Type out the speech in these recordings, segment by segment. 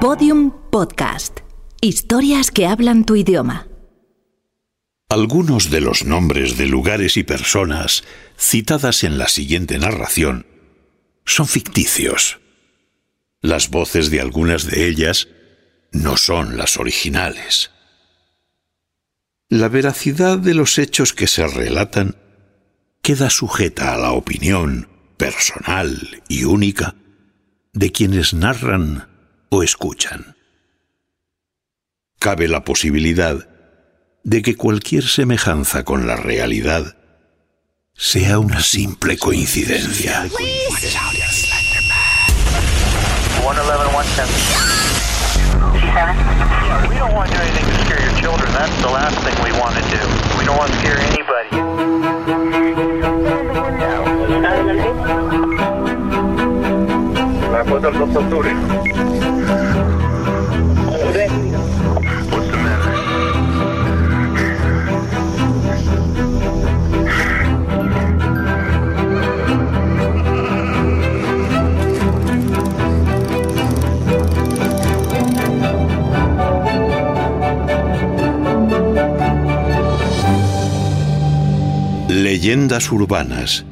Podium Podcast. Historias que hablan tu idioma. Algunos de los nombres de lugares y personas citadas en la siguiente narración son ficticios. Las voces de algunas de ellas no son las originales. La veracidad de los hechos que se relatan queda sujeta a la opinión personal y única de quienes narran o escuchan. Cabe la posibilidad de que cualquier semejanza con la realidad sea una simple coincidencia. Don't want to Leyendas urbanas.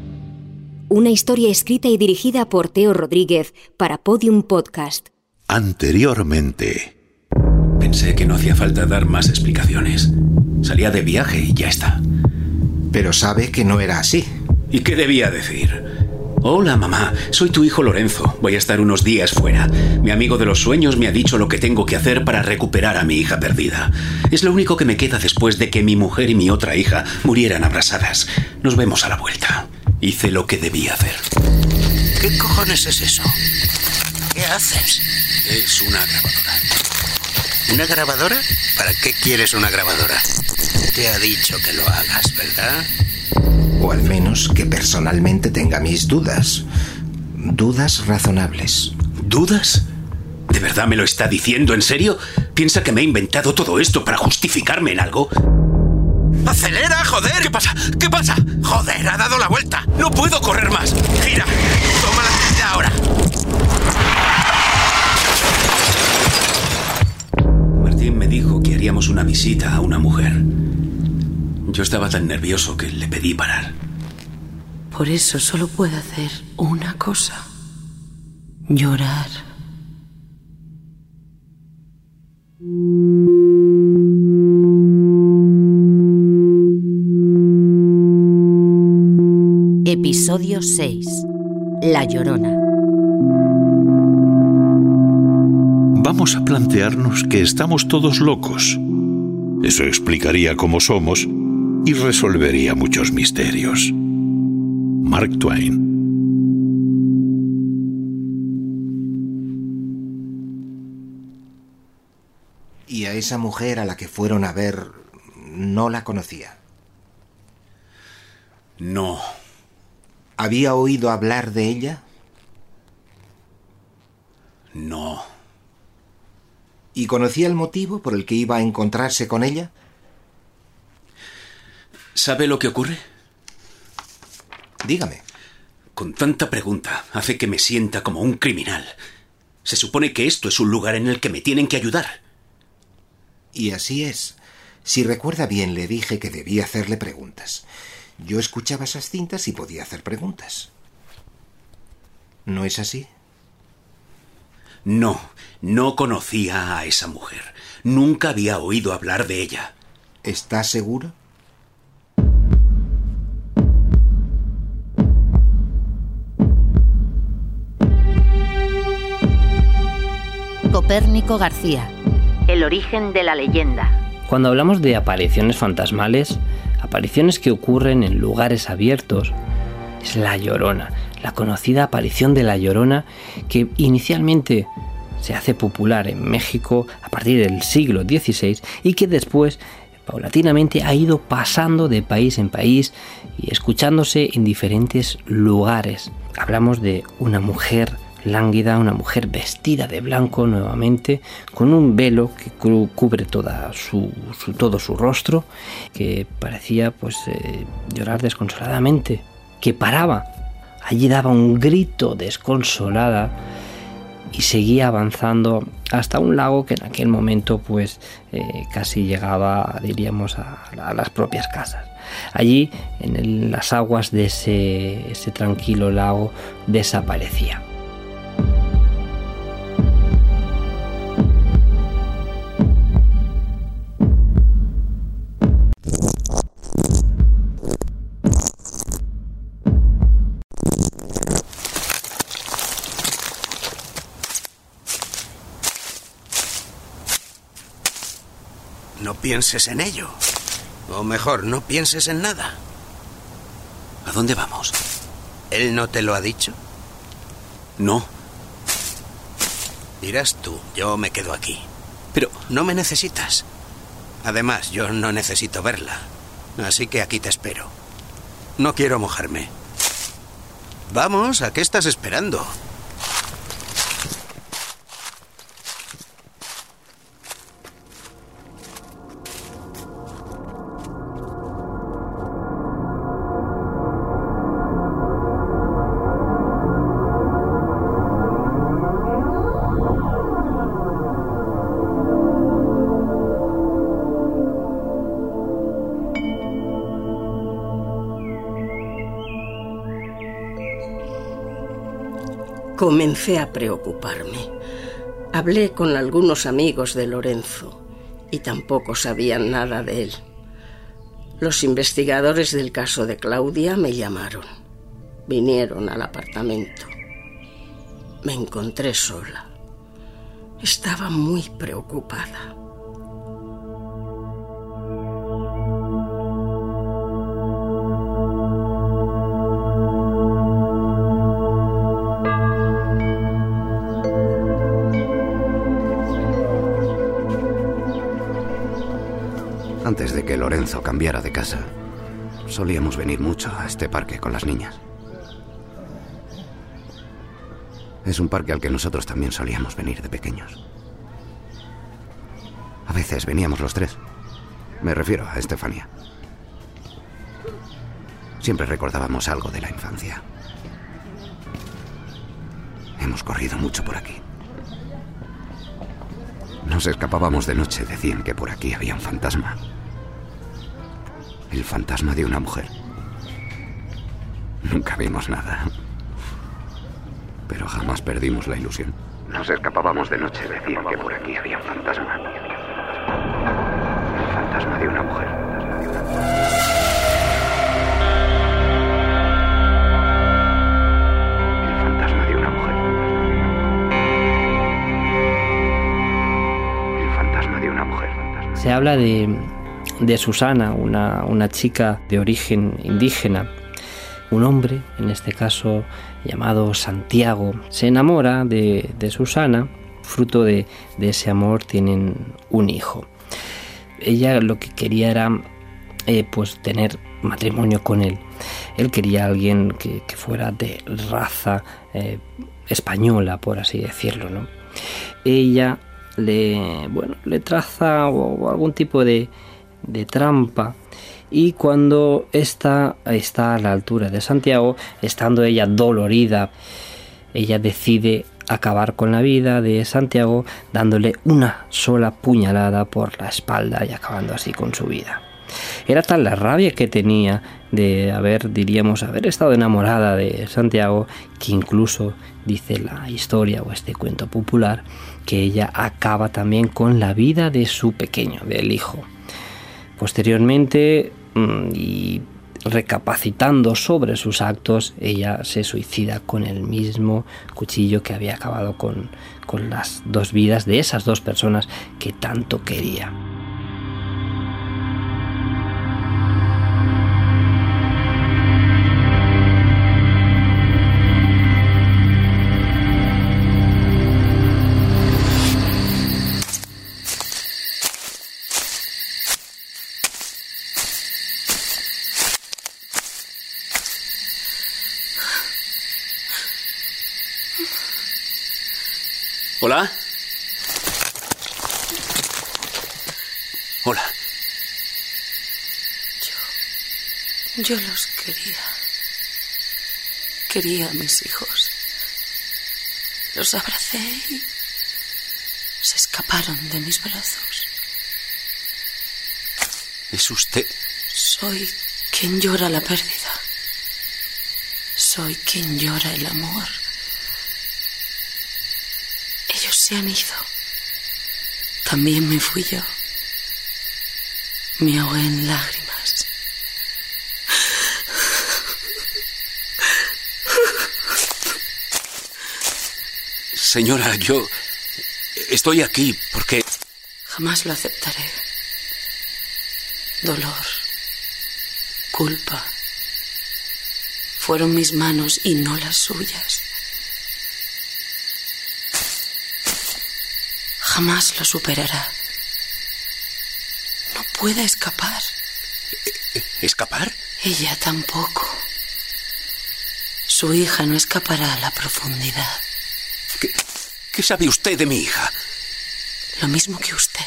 Una historia escrita y dirigida por Teo Rodríguez para Podium Podcast. Anteriormente. Pensé que no hacía falta dar más explicaciones. Salía de viaje y ya está. Pero sabe que no era así. ¿Y qué debía decir? Hola, mamá. Soy tu hijo Lorenzo. Voy a estar unos días fuera. Mi amigo de los sueños me ha dicho lo que tengo que hacer para recuperar a mi hija perdida. Es lo único que me queda después de que mi mujer y mi otra hija murieran abrasadas. Nos vemos a la vuelta. Hice lo que debía hacer. ¿Qué cojones es eso? ¿Qué haces? Es una grabadora. ¿Una grabadora? ¿Para qué quieres una grabadora? Te ha dicho que lo hagas, ¿verdad? O al menos que personalmente tenga mis dudas. Dudas razonables. ¿Dudas? ¿De verdad me lo está diciendo? ¿En serio? ¿Piensa que me he inventado todo esto para justificarme en algo? ¡Acelera, joder! ¿Qué pasa? ¿Qué pasa? ¡Joder, ha dado la vuelta! No puedo correr más. ¡Gira! Haríamos una visita a una mujer. Yo estaba tan nervioso que le pedí parar. Por eso solo puedo hacer una cosa. Llorar. Episodio 6. La Llorona. Vamos a plantearnos que estamos todos locos. Eso explicaría cómo somos y resolvería muchos misterios. Mark Twain. Y a esa mujer a la que fueron a ver no la conocía. No. ¿Había oído hablar de ella? No. ¿Y conocía el motivo por el que iba a encontrarse con ella? ¿Sabe lo que ocurre? Dígame. Con tanta pregunta hace que me sienta como un criminal. Se supone que esto es un lugar en el que me tienen que ayudar. Y así es. Si recuerda bien, le dije que debía hacerle preguntas. Yo escuchaba esas cintas y podía hacer preguntas. ¿No es así? No, no conocía a esa mujer. Nunca había oído hablar de ella. ¿Está seguro? Copérnico García. El origen de la leyenda. Cuando hablamos de apariciones fantasmales, apariciones que ocurren en lugares abiertos, es la Llorona, la conocida aparición de la Llorona que inicialmente se hace popular en México a partir del siglo XVI y que después paulatinamente ha ido pasando de país en país y escuchándose en diferentes lugares. Hablamos de una mujer lánguida, una mujer vestida de blanco nuevamente, con un velo que cubre toda su, todo su rostro, que parecía pues eh, llorar desconsoladamente, que paraba, allí daba un grito desconsolada y seguía avanzando hasta un lago que en aquel momento pues eh, casi llegaba diríamos a, las propias casas. Allí en las aguas de ese tranquilo lago desaparecía pienses en ello. O mejor, no pienses en nada. ¿A dónde vamos? ¿Él no te lo ha dicho? No. Dirás tú, yo me quedo aquí. Pero... No me necesitas. Además, yo no necesito verla. Así que aquí te espero. No quiero mojarme. Vamos, ¿a qué estás esperando? Comencé a preocuparme. Hablé con algunos amigos de Lorenzo y tampoco sabían nada de él. Los investigadores del caso de Claudia me llamaron. Vinieron al apartamento. Me encontré sola. Estaba muy preocupada. Antes de que Lorenzo cambiara de casa, solíamos venir mucho a este parque con las niñas. Es un parque al que nosotros también solíamos venir de pequeños. A veces veníamos los tres. Me refiero a Estefania. Siempre recordábamos algo de la infancia. Hemos corrido mucho por aquí. Nos escapábamos de noche, decían que por aquí había un fantasma. El fantasma de una mujer. Nunca vimos nada. Pero jamás perdimos la ilusión. Nos escapábamos de noche, decían que por aquí había un fantasma. El fantasma de una mujer. El fantasma de una mujer. El fantasma de una mujer. Se habla de de Susana, una, chica de origen indígena. Un hombre, en este caso llamado Santiago, se enamora de, Susana. Fruto de, ese amor tienen un hijo. Ella lo que quería era eh, pues tener matrimonio con él. Él quería a alguien que, fuera de raza eh, española, por así decirlo. ¿no? Ella le, bueno, le traza algún tipo de, de trampa y cuando esta está a la altura de Santiago, estando ella dolorida, ella decide acabar con la vida de Santiago dándole una sola puñalada por la espalda y acabando así con su vida. Era tal la rabia que tenía de haber, diríamos, haber estado enamorada de Santiago, que incluso dice la historia o este cuento popular, que ella acaba también con la vida de su pequeño, del hijo. Posteriormente, mm, y recapacitando sobre sus actos, ella se suicida con el mismo cuchillo que había acabado con, con las dos vidas de esas dos personas que tanto quería. Yo. Los quería. Quería a mis hijos. Los abracé y se escaparon de mis brazos. ¿Es usted? Soy quien llora la pérdida. Soy quien llora el amor. Ellos se han ido. También me fui yo. Me ahogué en lágrimas. Señora, yo estoy aquí porque... Jamás lo aceptaré. Dolor, culpa, fueron mis manos y no las suyas. Jamás lo superará. No puede escapar. ¿Escapar? Ella tampoco. Su hija no escapará a la profundidad. ¿Qué, sabe usted de mi hija? Lo mismo que usted.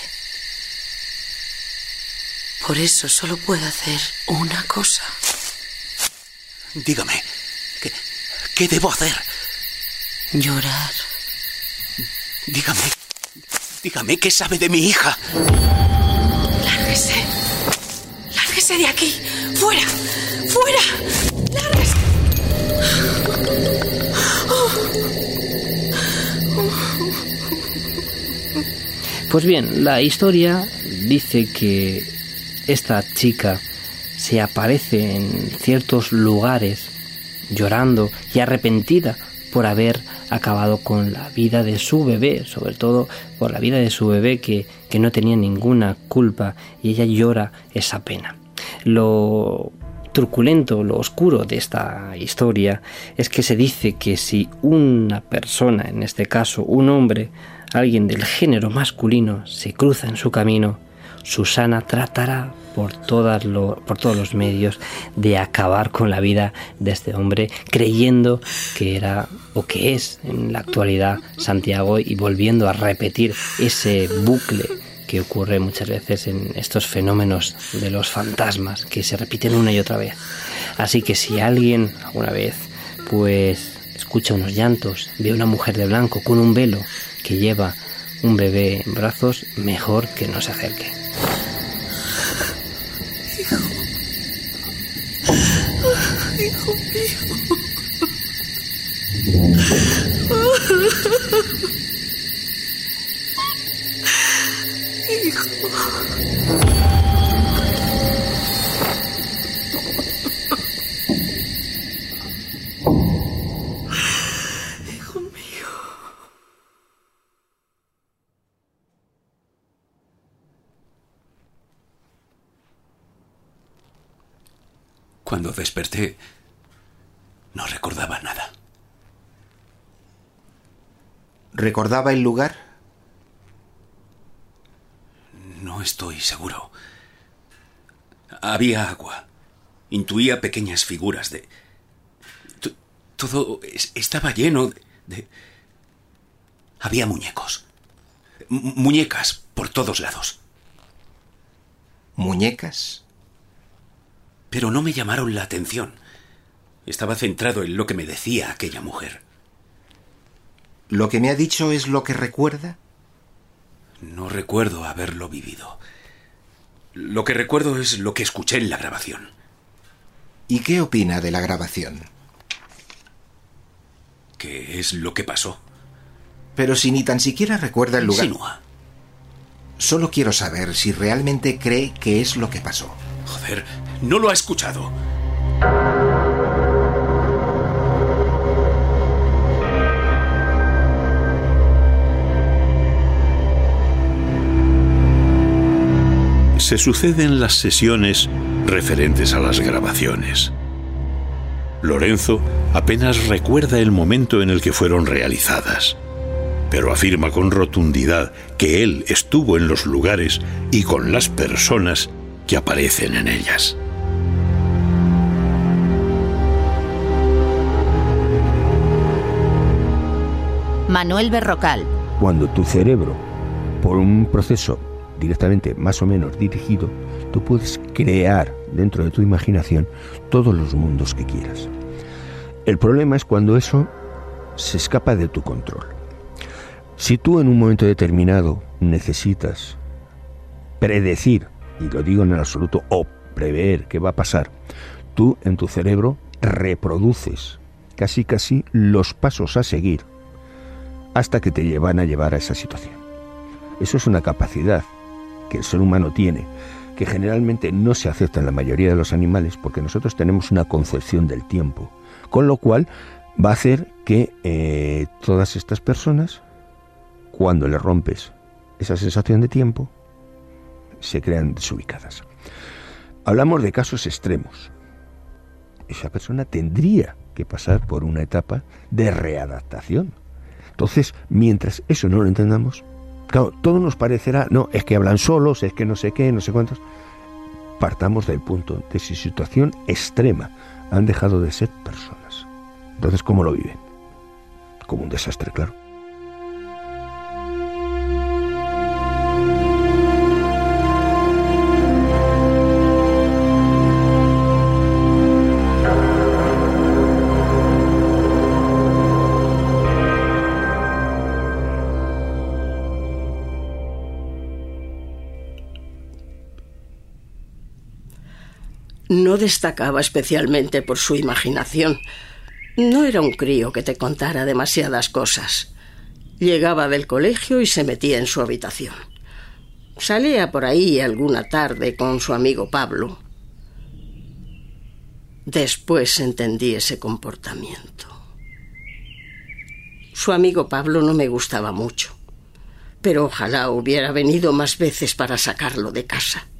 Por eso solo puedo hacer una cosa. Dígame, ¿qué, qué debo hacer? Llorar. Dígame, dígame qué sabe de mi hija. Lárguese. Lárguese de aquí. Fuera. Pues bien, la historia dice que esta chica se aparece en ciertos lugares llorando y arrepentida por haber acabado con la vida de su bebé, sobre todo por la vida de su bebé que, que no tenía ninguna culpa y ella llora esa pena. Lo truculento, lo oscuro de esta historia es que se dice que si una persona, en este caso un hombre, alguien del género masculino, se cruza en su camino, Susana tratará por, todas por todos los medios de acabar con la vida de este hombre, creyendo que era o que es en la actualidad Santiago y volviendo a repetir ese bucle que ocurre muchas veces en estos fenómenos de los fantasmas que se repiten una y otra vez. Así que si alguien alguna vez pues escucha unos llantos, ve a una mujer de blanco con un velo que lleva un bebé en brazos, mejor que no se acerque. Hijo. Hijo. Hijo Cuando desperté, no recordaba nada. ¿Recordaba el lugar? No estoy seguro. Había agua. Intuía pequeñas figuras de... T- Todo es- estaba lleno de... de- Había muñecos. M- muñecas por todos lados. ¿Muñecas? Pero no me llamaron la atención. Estaba centrado en lo que me decía aquella mujer. ¿Lo que me ha dicho es lo que recuerda? No recuerdo haberlo vivido. Lo que recuerdo es lo que escuché en la grabación. ¿Y qué opina de la grabación? ¿Qué es lo que pasó? Pero si ni tan siquiera recuerda el lugar. Insinúa. Solo quiero saber si realmente cree que es lo que pasó. Joder, no lo ha escuchado. Se suceden las sesiones referentes a las grabaciones. Lorenzo apenas recuerda el momento en el que fueron realizadas, pero afirma con rotundidad que él estuvo en los lugares y con las personas que aparecen en ellas. Manuel Berrocal. Cuando tu cerebro, por un proceso directamente más o menos dirigido, tú puedes crear dentro de tu imaginación todos los mundos que quieras. El problema es cuando eso se escapa de tu control. Si tú en un momento determinado necesitas predecir, y lo digo en el absoluto, o prever qué va a pasar, tú en tu cerebro reproduces casi casi los pasos a seguir hasta que te llevan a llevar a esa situación. Eso es una capacidad que el ser humano tiene, que generalmente no se acepta en la mayoría de los animales porque nosotros tenemos una concepción del tiempo, con lo cual va a hacer que eh, todas estas personas, cuando le rompes esa sensación de tiempo, se crean desubicadas. Hablamos de casos extremos. Esa persona tendría que pasar por una etapa de readaptación. Entonces, mientras eso no lo entendamos, claro, todo nos parecerá, no, es que hablan solos, es que no sé qué, no sé cuántos. Partamos del punto de si situación extrema han dejado de ser personas. Entonces, ¿cómo lo viven? Como un desastre, claro. Destacaba especialmente por su imaginación. No era un crío que te contara demasiadas cosas. Llegaba del colegio y se metía en su habitación. Salía por ahí alguna tarde con su amigo Pablo. Después entendí ese comportamiento. Su amigo Pablo no me gustaba mucho, pero ojalá hubiera venido más veces para sacarlo de casa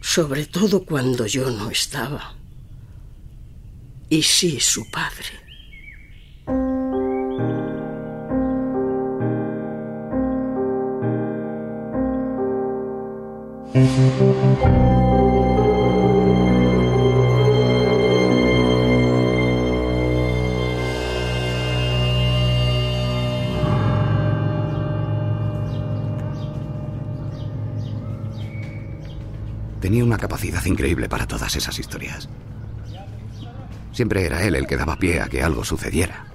sobre todo cuando yo no estaba. Y sí, su padre. Tenía una capacidad increíble para todas esas historias. Siempre era él el que daba pie a que algo sucediera.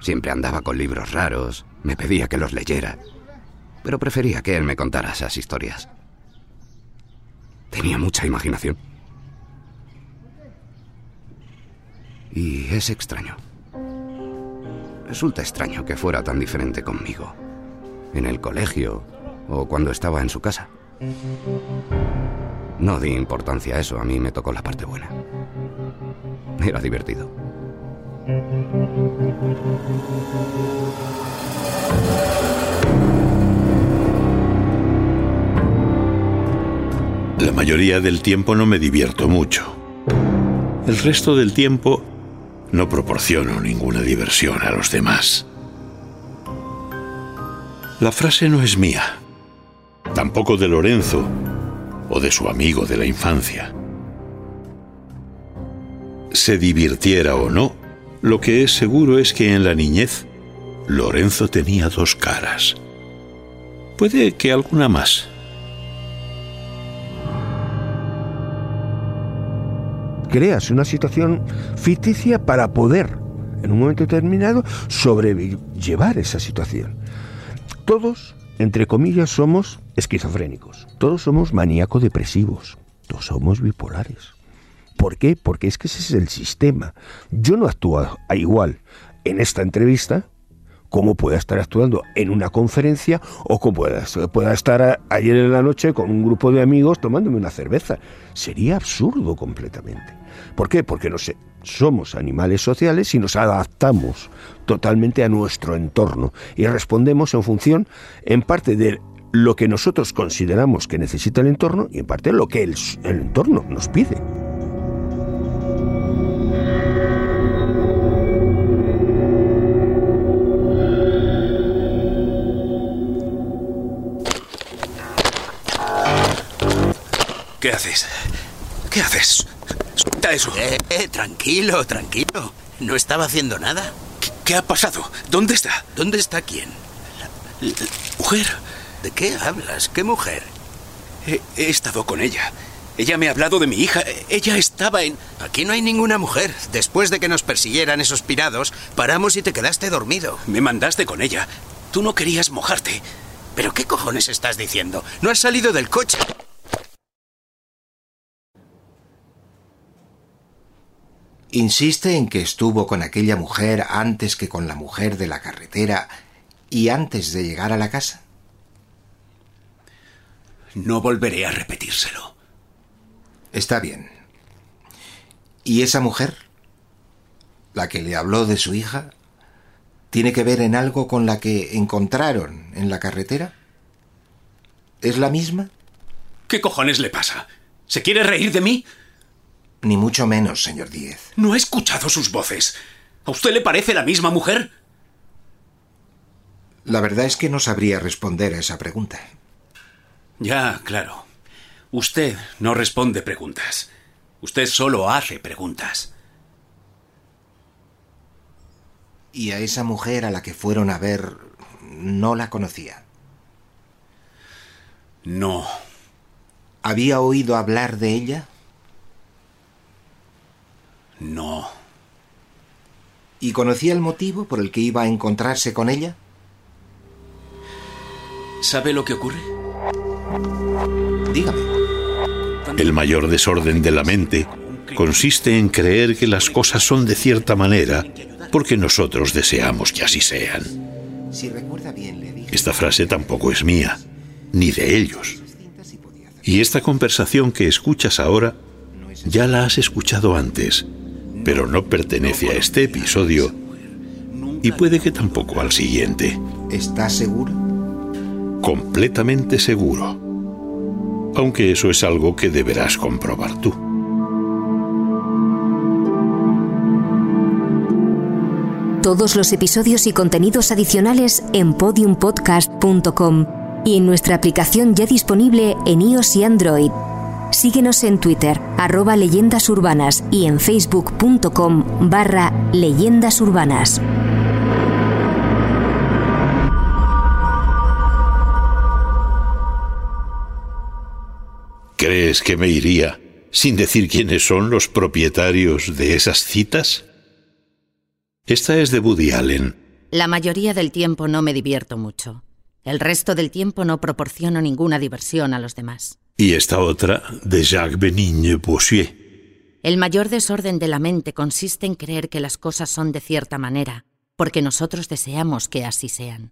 Siempre andaba con libros raros, me pedía que los leyera, pero prefería que él me contara esas historias. Tenía mucha imaginación. Y es extraño. Resulta extraño que fuera tan diferente conmigo, en el colegio o cuando estaba en su casa. No di importancia a eso, a mí me tocó la parte buena. Era divertido. La mayoría del tiempo no me divierto mucho. El resto del tiempo no proporciono ninguna diversión a los demás. La frase no es mía, tampoco de Lorenzo o de su amigo de la infancia. Se divirtiera o no, lo que es seguro es que en la niñez Lorenzo tenía dos caras. Puede que alguna más. Creas una situación ficticia para poder, en un momento determinado, sobrellevar esa situación. Todos entre comillas, somos esquizofrénicos. Todos somos maníaco-depresivos. Todos somos bipolares. ¿Por qué? Porque es que ese es el sistema. Yo no actúo igual en esta entrevista como pueda estar actuando en una conferencia o como pueda, pueda estar ayer en la noche con un grupo de amigos tomándome una cerveza. Sería absurdo completamente. ¿Por qué? Porque no sé, somos animales sociales y nos adaptamos totalmente a nuestro entorno y respondemos en función, en parte, de lo que nosotros consideramos que necesita el entorno y en parte lo que el, el entorno nos pide. ¿Qué haces? ¿Qué haces? Suelta eso. Eh, eh, tranquilo, tranquilo. No estaba haciendo nada. ¿Qué, qué ha pasado? ¿Dónde está? ¿Dónde está quién? La, la mujer. ¿De qué hablas? ¿Qué mujer? He, estado con ella. Ella me ha hablado de mi hija. Ella estaba en... Aquí no hay ninguna mujer. Después de que nos persiguieran esos pirados, paramos y te quedaste dormido. Me mandaste con ella. Tú no querías mojarte. ¿Pero qué cojones estás diciendo? No has salido del coche. Insiste en que estuvo con aquella mujer antes que con la mujer de la carretera y antes de llegar a la casa. No volveré a repetírselo. Está bien. ¿Y esa mujer? La que le habló de su hija, ¿tiene que ver en algo con la que encontraron en la carretera? ¿Es la misma? ¿Qué cojones le pasa? ¿Se quiere reír de mí? Ni mucho menos, señor Díez. No he escuchado sus voces. ¿A usted le parece la misma mujer? La verdad es que no sabría responder a esa pregunta. Ya, claro. Usted no responde preguntas. Usted solo hace preguntas. ¿Y a esa mujer a la que fueron a ver no la conocía? No. ¿Había oído hablar de ella? No. ¿Y conocía el motivo por el que iba a encontrarse con ella? ¿Sabe lo que ocurre? Dígame. El mayor desorden de la mente consiste en creer que las cosas son de cierta manera porque nosotros deseamos que así sean. Esta frase tampoco es mía, ni de ellos. Y esta conversación que escuchas ahora, ya la has escuchado antes, pero no pertenece a este episodio y puede que tampoco al siguiente. ¿Estás seguro? Completamente seguro. Aunque eso es algo que deberás comprobar tú. Todos los episodios y contenidos adicionales en podiumpodcast.com y en nuestra aplicación ya disponible en iOS y Android. Síguenos en Twitter, arroba leyendas urbanas y en facebook.com barra leyendas ¿Crees que me iría sin decir quiénes son los propietarios de esas citas? Esta es de Woody Allen. La mayoría del tiempo no me divierto mucho. El resto del tiempo no proporciono ninguna diversión a los demás. Y esta otra de Jacques Benigne Bossuet. El mayor desorden de la mente consiste en creer que las cosas son de cierta manera, porque nosotros deseamos que así sean.